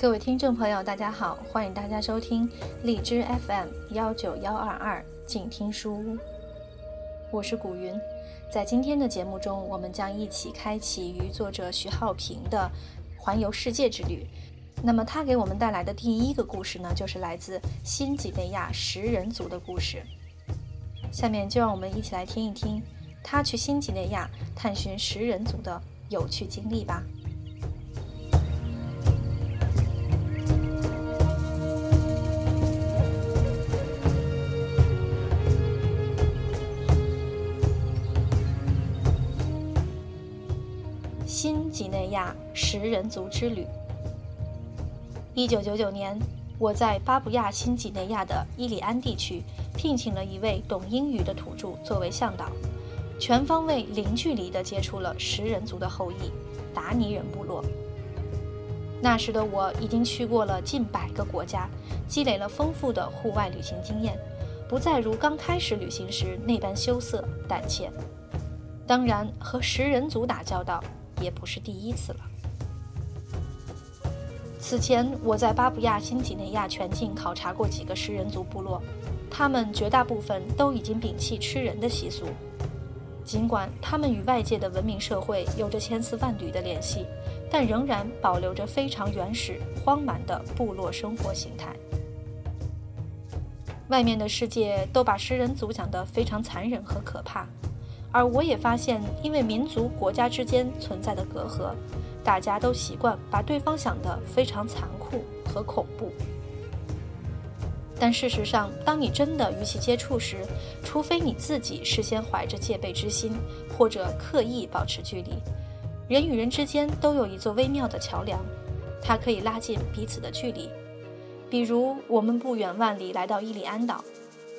各位听众朋友，大家好，欢迎大家收听荔枝 FM 幺九幺二二静听书屋，我是古云。在今天的节目中，我们将一起开启与作者徐浩平的环游世界之旅。那么，他给我们带来的第一个故事呢，就是来自新几内亚食人族的故事。下面就让我们一起来听一听他去新几内亚探寻食人族的有趣经历吧。亚食人族之旅。一九九九年，我在巴布亚新几内亚的伊里安地区聘请了一位懂英语的土著作为向导，全方位、零距离地接触了食人族的后裔——达尼人部落。那时的我已经去过了近百个国家，积累了丰富的户外旅行经验，不再如刚开始旅行时那般羞涩胆怯。当然，和食人族打交道。也不是第一次了。此前，我在巴布亚新几内亚全境考察过几个食人族部落，他们绝大部分都已经摒弃吃人的习俗。尽管他们与外界的文明社会有着千丝万缕的联系，但仍然保留着非常原始、荒蛮的部落生活形态。外面的世界都把食人族讲得非常残忍和可怕。而我也发现，因为民族、国家之间存在的隔阂，大家都习惯把对方想得非常残酷和恐怖。但事实上，当你真的与其接触时，除非你自己事先怀着戒备之心，或者刻意保持距离，人与人之间都有一座微妙的桥梁，它可以拉近彼此的距离。比如，我们不远万里来到伊里安岛。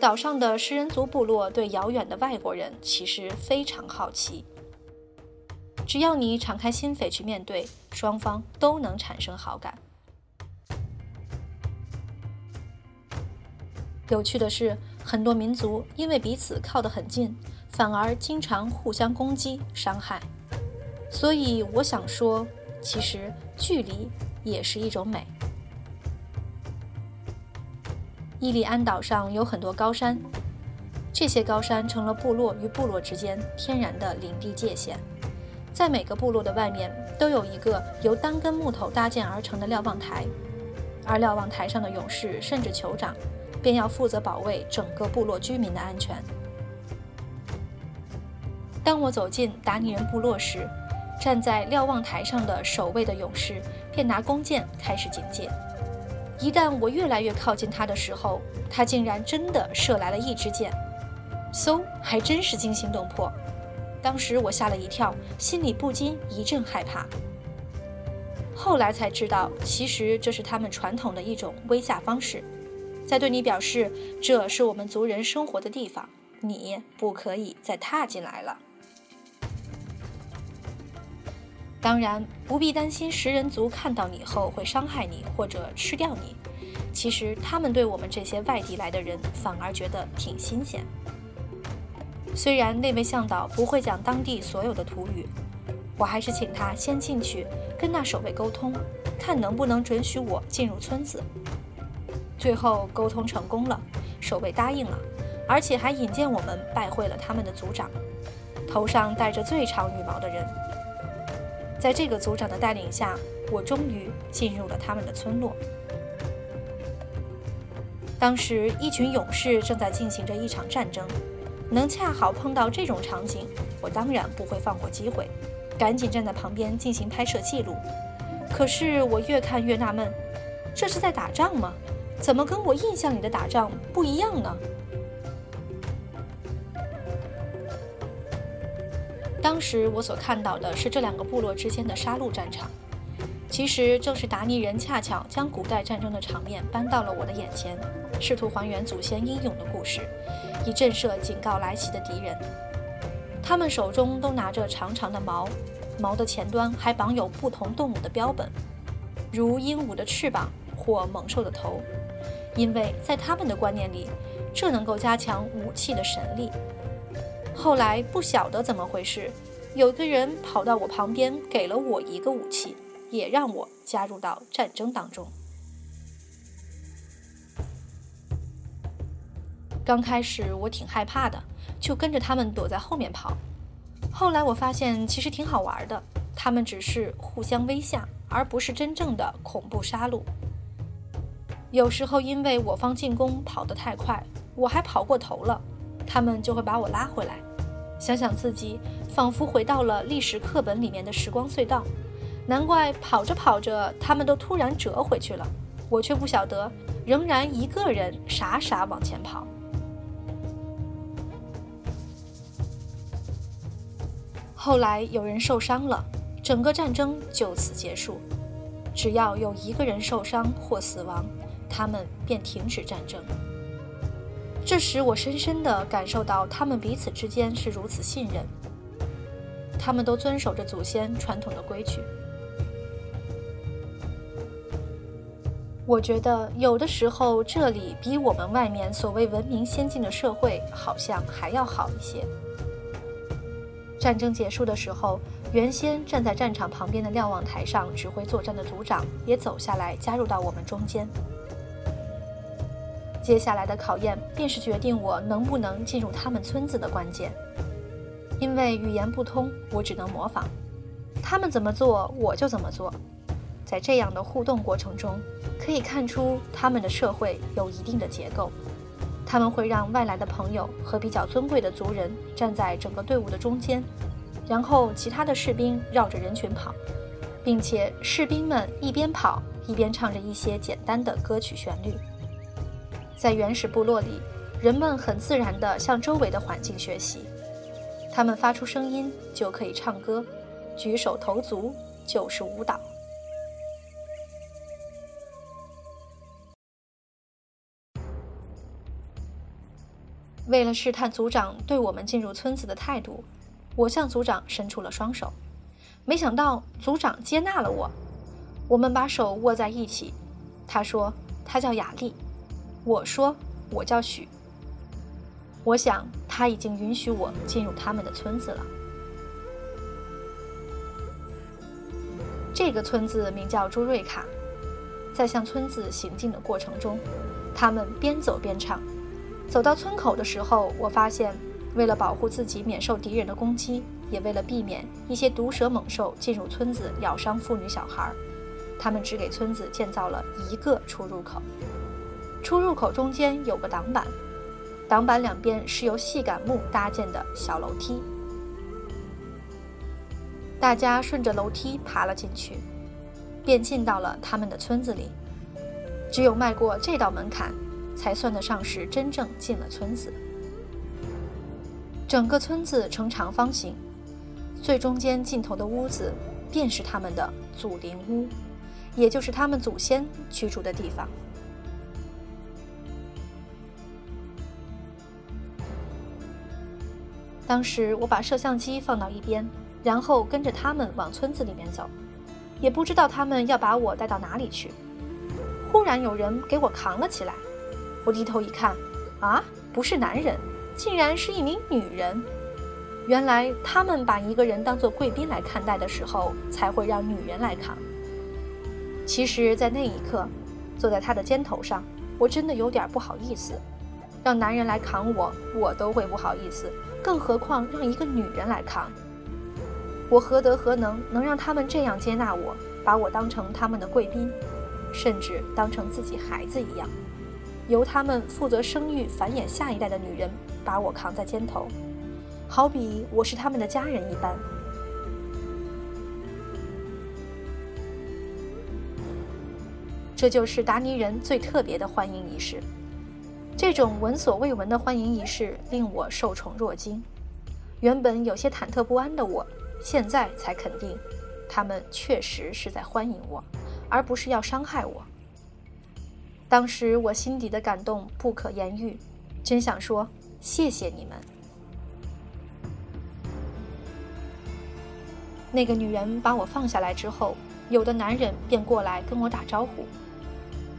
岛上的食人族部落对遥远的外国人其实非常好奇。只要你敞开心扉去面对，双方都能产生好感。有趣的是，很多民族因为彼此靠得很近，反而经常互相攻击、伤害。所以，我想说，其实距离也是一种美。伊利安岛上有很多高山，这些高山成了部落与部落之间天然的领地界限。在每个部落的外面都有一个由单根木头搭建而成的瞭望台，而瞭望台上的勇士甚至酋长便要负责保卫整个部落居民的安全。当我走进达尼人部落时，站在瞭望台上的守卫的勇士便拿弓箭开始警戒。一旦我越来越靠近他的时候，他竟然真的射来了一支箭，嗖，还真是惊心动魄。当时我吓了一跳，心里不禁一阵害怕。后来才知道，其实这是他们传统的一种威吓方式，在对你表示这是我们族人生活的地方，你不可以再踏进来了。当然不必担心食人族看到你后会伤害你或者吃掉你。其实他们对我们这些外地来的人反而觉得挺新鲜。虽然那位向导不会讲当地所有的土语，我还是请他先进去跟那守卫沟通，看能不能准许我进入村子。最后沟通成功了，守卫答应了，而且还引荐我们拜会了他们的族长，头上戴着最长羽毛的人。在这个族长的带领下，我终于进入了他们的村落。当时，一群勇士正在进行着一场战争，能恰好碰到这种场景，我当然不会放过机会，赶紧站在旁边进行拍摄记录。可是，我越看越纳闷，这是在打仗吗？怎么跟我印象里的打仗不一样呢？当时我所看到的是这两个部落之间的杀戮战场，其实正是达尼人恰巧将古代战争的场面搬到了我的眼前，试图还原祖先英勇的故事，以震慑警告来袭的敌人。他们手中都拿着长长的矛，矛的前端还绑有不同动物的标本，如鹦鹉的翅膀或猛兽的头，因为在他们的观念里，这能够加强武器的神力。后来不晓得怎么回事，有个人跑到我旁边，给了我一个武器，也让我加入到战争当中。刚开始我挺害怕的，就跟着他们躲在后面跑。后来我发现其实挺好玩的，他们只是互相威吓，而不是真正的恐怖杀戮。有时候因为我方进攻跑得太快，我还跑过头了，他们就会把我拉回来。想想自己仿佛回到了历史课本里面的时光隧道，难怪跑着跑着他们都突然折回去了，我却不晓得，仍然一个人傻傻往前跑。后来有人受伤了，整个战争就此结束。只要有一个人受伤或死亡，他们便停止战争。这时，我深深地感受到他们彼此之间是如此信任。他们都遵守着祖先传统的规矩。我觉得有的时候，这里比我们外面所谓文明先进的社会好像还要好一些。战争结束的时候，原先站在战场旁边的瞭望台上指挥作战的组长也走下来，加入到我们中间。接下来的考验便是决定我能不能进入他们村子的关键。因为语言不通，我只能模仿，他们怎么做我就怎么做。在这样的互动过程中，可以看出他们的社会有一定的结构。他们会让外来的朋友和比较尊贵的族人站在整个队伍的中间，然后其他的士兵绕着人群跑，并且士兵们一边跑一边唱着一些简单的歌曲旋律。在原始部落里，人们很自然地向周围的环境学习，他们发出声音就可以唱歌，举手投足就是舞蹈。为了试探族长对我们进入村子的态度，我向族长伸出了双手。没想到族长接纳了我，我们把手握在一起。他说他叫雅丽，我说我叫许。我想他已经允许我进入他们的村子了。这个村子名叫朱瑞卡。在向村子行进的过程中，他们边走边唱。走到村口的时候，我发现，为了保护自己免受敌人的攻击，也为了避免一些毒蛇猛兽进入村子咬伤妇女小孩，他们只给村子建造了一个出入口。出入口中间有个挡板，挡板两边是由细杆木搭建的小楼梯。大家顺着楼梯爬了进去，便进到了他们的村子里。只有迈过这道门槛。才算得上是真正进了村子。整个村子呈长方形，最中间尽头的屋子便是他们的祖灵屋，也就是他们祖先居住的地方。当时我把摄像机放到一边，然后跟着他们往村子里面走，也不知道他们要把我带到哪里去。忽然有人给我扛了起来。我低头一看，啊，不是男人，竟然是一名女人。原来他们把一个人当做贵宾来看待的时候，才会让女人来扛。其实，在那一刻，坐在他的肩头上，我真的有点不好意思。让男人来扛我，我都会不好意思，更何况让一个女人来扛。我何德何能，能让他们这样接纳我，把我当成他们的贵宾，甚至当成自己孩子一样？由他们负责生育繁衍下一代的女人把我扛在肩头，好比我是他们的家人一般。这就是达尼人最特别的欢迎仪式。这种闻所未闻的欢迎仪式令我受宠若惊。原本有些忐忑不安的我，现在才肯定，他们确实是在欢迎我，而不是要伤害我。当时我心底的感动不可言喻，真想说谢谢你们。那个女人把我放下来之后，有的男人便过来跟我打招呼，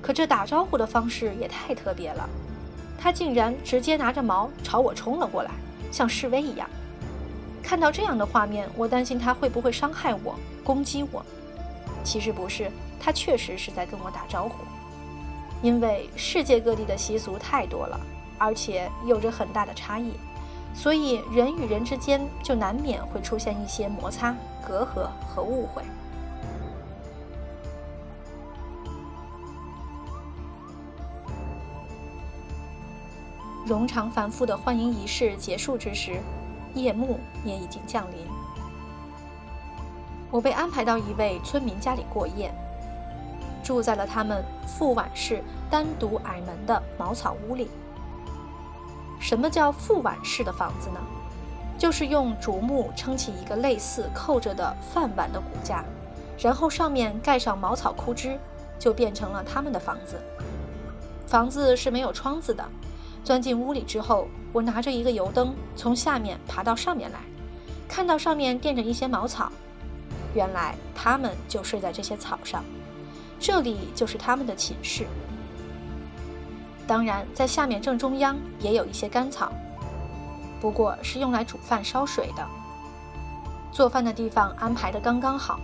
可这打招呼的方式也太特别了，他竟然直接拿着矛朝我冲了过来，像示威一样。看到这样的画面，我担心他会不会伤害我、攻击我。其实不是，他确实是在跟我打招呼。因为世界各地的习俗太多了，而且有着很大的差异，所以人与人之间就难免会出现一些摩擦、隔阂和误会。冗长繁复的欢迎仪式结束之时，夜幕也已经降临。我被安排到一位村民家里过夜。住在了他们副碗式单独矮门的茅草屋里。什么叫副碗式的房子呢？就是用竹木撑起一个类似扣着的饭碗的骨架，然后上面盖上茅草枯枝，就变成了他们的房子。房子是没有窗子的。钻进屋里之后，我拿着一个油灯从下面爬到上面来，看到上面垫着一些茅草，原来他们就睡在这些草上。这里就是他们的寝室。当然，在下面正中央也有一些干草，不过是用来煮饭烧水的。做饭的地方安排的刚刚好，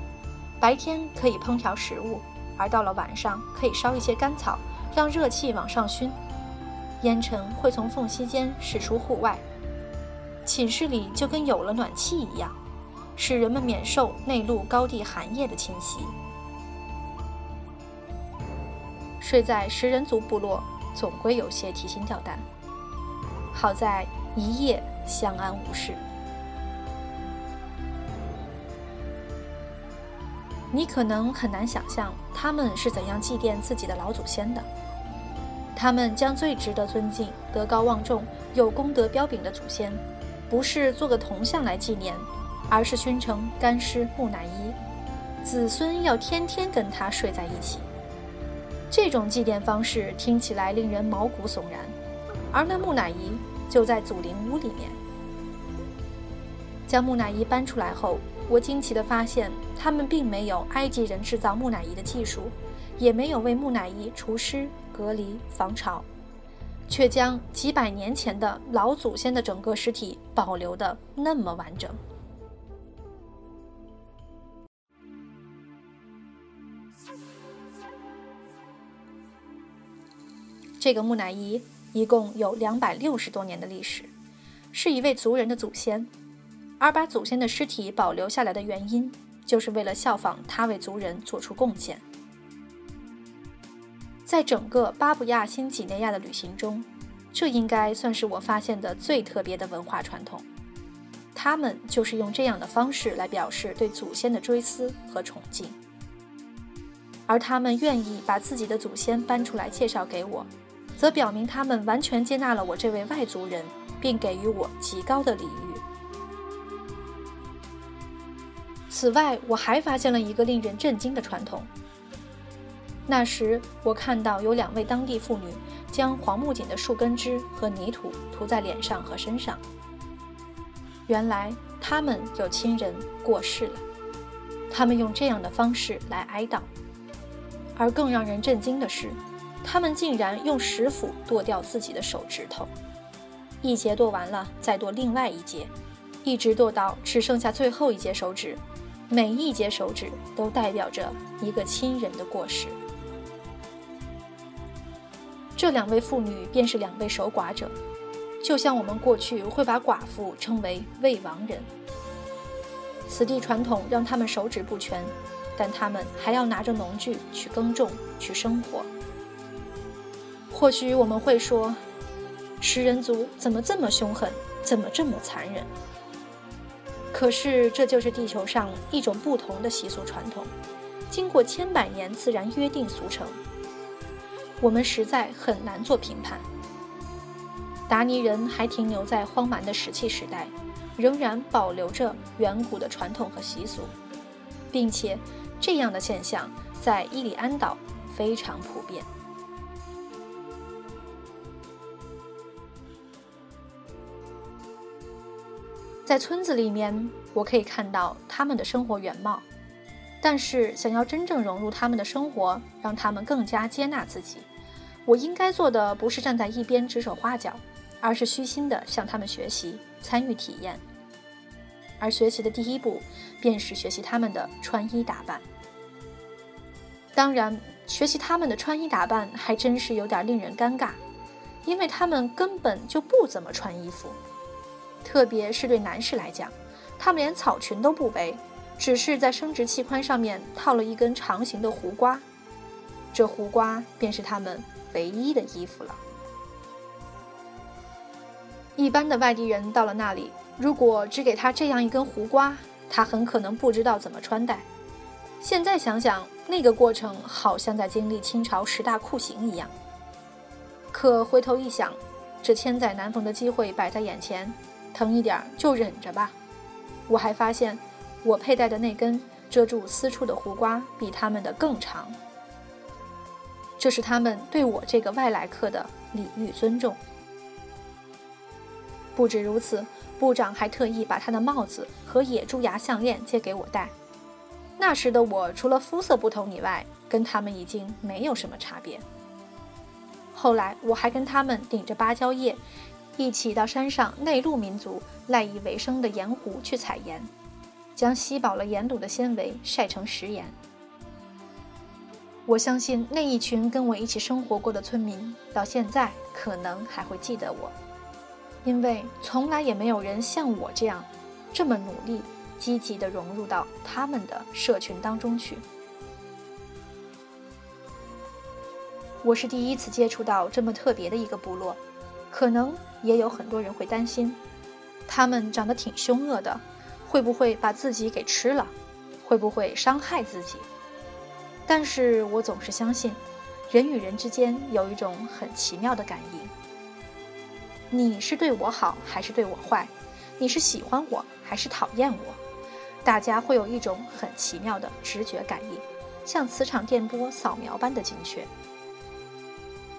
白天可以烹调食物，而到了晚上可以烧一些干草，让热气往上熏，烟尘会从缝隙间驶出户外。寝室里就跟有了暖气一样，使人们免受内陆高地寒夜的侵袭。睡在食人族部落，总归有些提心吊胆。好在一夜相安无事。你可能很难想象他们是怎样祭奠自己的老祖先的。他们将最值得尊敬、德高望重、有功德彪炳的祖先，不是做个铜像来纪念，而是熏成干尸木乃伊，子孙要天天跟他睡在一起。这种祭奠方式听起来令人毛骨悚然，而那木乃伊就在祖灵屋里面。将木乃伊搬出来后，我惊奇地发现，他们并没有埃及人制造木乃伊的技术，也没有为木乃伊除湿、隔离、防潮，却将几百年前的老祖先的整个尸体保留得那么完整。这个木乃伊一共有两百六十多年的历史，是一位族人的祖先，而把祖先的尸体保留下来的原因，就是为了效仿他为族人做出贡献。在整个巴布亚新几内亚的旅行中，这应该算是我发现的最特别的文化传统。他们就是用这样的方式来表示对祖先的追思和崇敬，而他们愿意把自己的祖先搬出来介绍给我。则表明他们完全接纳了我这位外族人，并给予我极高的礼遇。此外，我还发现了一个令人震惊的传统。那时，我看到有两位当地妇女将黄木槿的树根枝和泥土涂在脸上和身上。原来，他们有亲人过世了，他们用这样的方式来哀悼。而更让人震惊的是。他们竟然用石斧剁掉自己的手指头，一节剁完了，再剁另外一节，一直剁到只剩下最后一节手指。每一节手指都代表着一个亲人的过世。这两位妇女便是两位守寡者，就像我们过去会把寡妇称为未亡人。此地传统让他们手指不全，但他们还要拿着农具去耕种，去生活。或许我们会说，食人族怎么这么凶狠，怎么这么残忍？可是这就是地球上一种不同的习俗传统，经过千百年自然约定俗成，我们实在很难做评判。达尼人还停留在荒蛮的石器时代，仍然保留着远古的传统和习俗，并且这样的现象在伊里安岛非常普遍。在村子里面，我可以看到他们的生活原貌，但是想要真正融入他们的生活，让他们更加接纳自己，我应该做的不是站在一边指手画脚，而是虚心地向他们学习、参与体验。而学习的第一步，便是学习他们的穿衣打扮。当然，学习他们的穿衣打扮还真是有点令人尴尬，因为他们根本就不怎么穿衣服，特别是对男士来讲，他们连草裙都不背，只是在生殖器官上面套了一根长形的胡瓜，这胡瓜便是他们唯一的衣服了。一般的外地人到了那里，如果只给他这样一根胡瓜，他很可能不知道怎么穿戴。现在想想，那个过程好像在经历清朝十大酷刑一样。可回头一想，这千载难逢的机会摆在眼前，疼一点就忍着吧。我还发现，我佩戴的那根遮住私处的胡瓜比他们的更长。这是他们对我这个外来客的礼遇尊重。不止如此，部长还特意把他的帽子和野猪牙项链借给我戴。那时的我，除了肤色不同以外，跟他们已经没有什么差别。后来，我还跟他们顶着芭蕉叶，一起到山上内陆民族赖以为生的盐湖去采盐，将吸饱了盐卤的纤维晒成食盐。我相信那一群跟我一起生活过的村民，到现在可能还会记得我。因为从来也没有人像我这样，这么努力、积极地融入到他们的社群当中去。我是第一次接触到这么特别的一个部落，可能也有很多人会担心，他们长得挺凶恶的，会不会把自己给吃了？会不会伤害自己？但是我总是相信，人与人之间有一种很奇妙的感应。你是对我好还是对我坏？你是喜欢我还是讨厌我？大家会有一种很奇妙的直觉感应，像磁场电波扫描般的精确。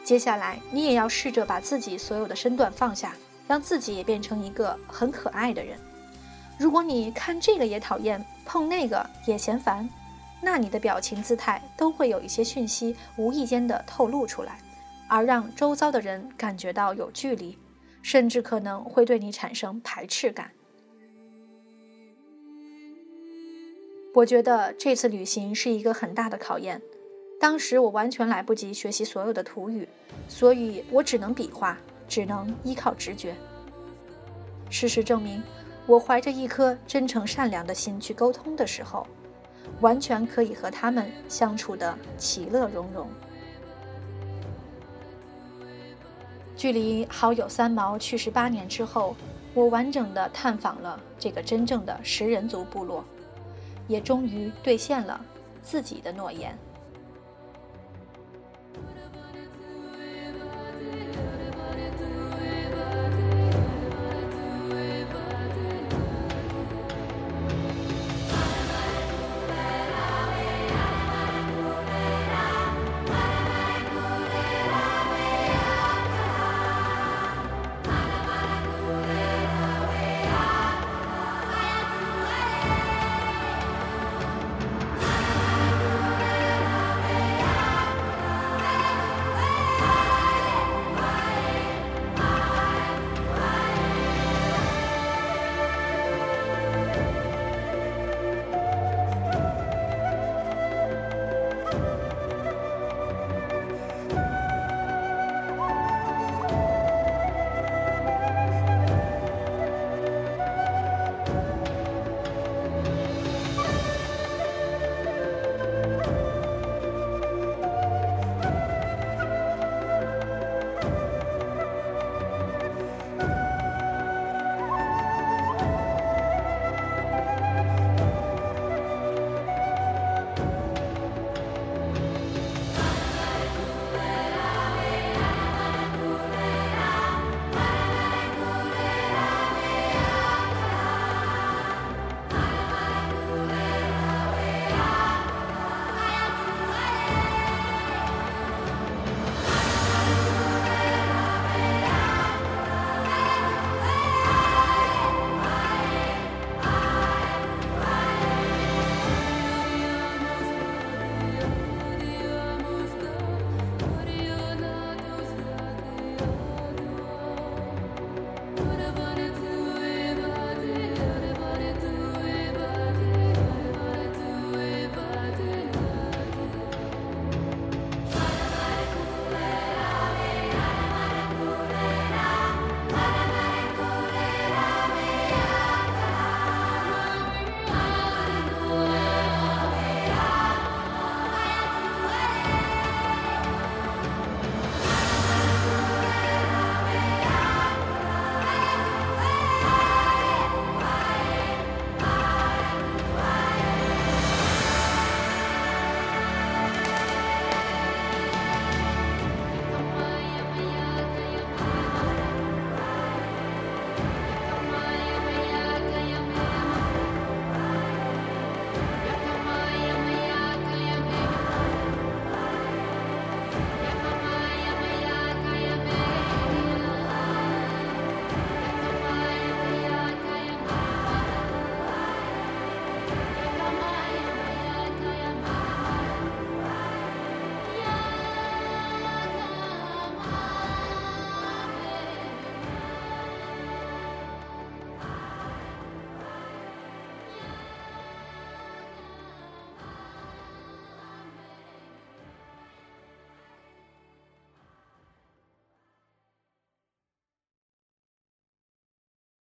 接下来，你也要试着把自己所有的身段放下，让自己也变成一个很可爱的人。如果你看这个也讨厌，碰那个也嫌烦，那你的表情姿态都会有一些讯息无意间的透露出来，而让周遭的人感觉到有距离。甚至可能会对你产生排斥感。我觉得这次旅行是一个很大的考验。当时我完全来不及学习所有的土语，所以我只能比划，只能依靠直觉。事实证明，我怀着一颗真诚善良的心去沟通的时候，完全可以和他们相处的其乐融融。距离好友三毛去世八年之后，我完整的探访了这个真正的食人族部落，也终于兑现了自己的诺言。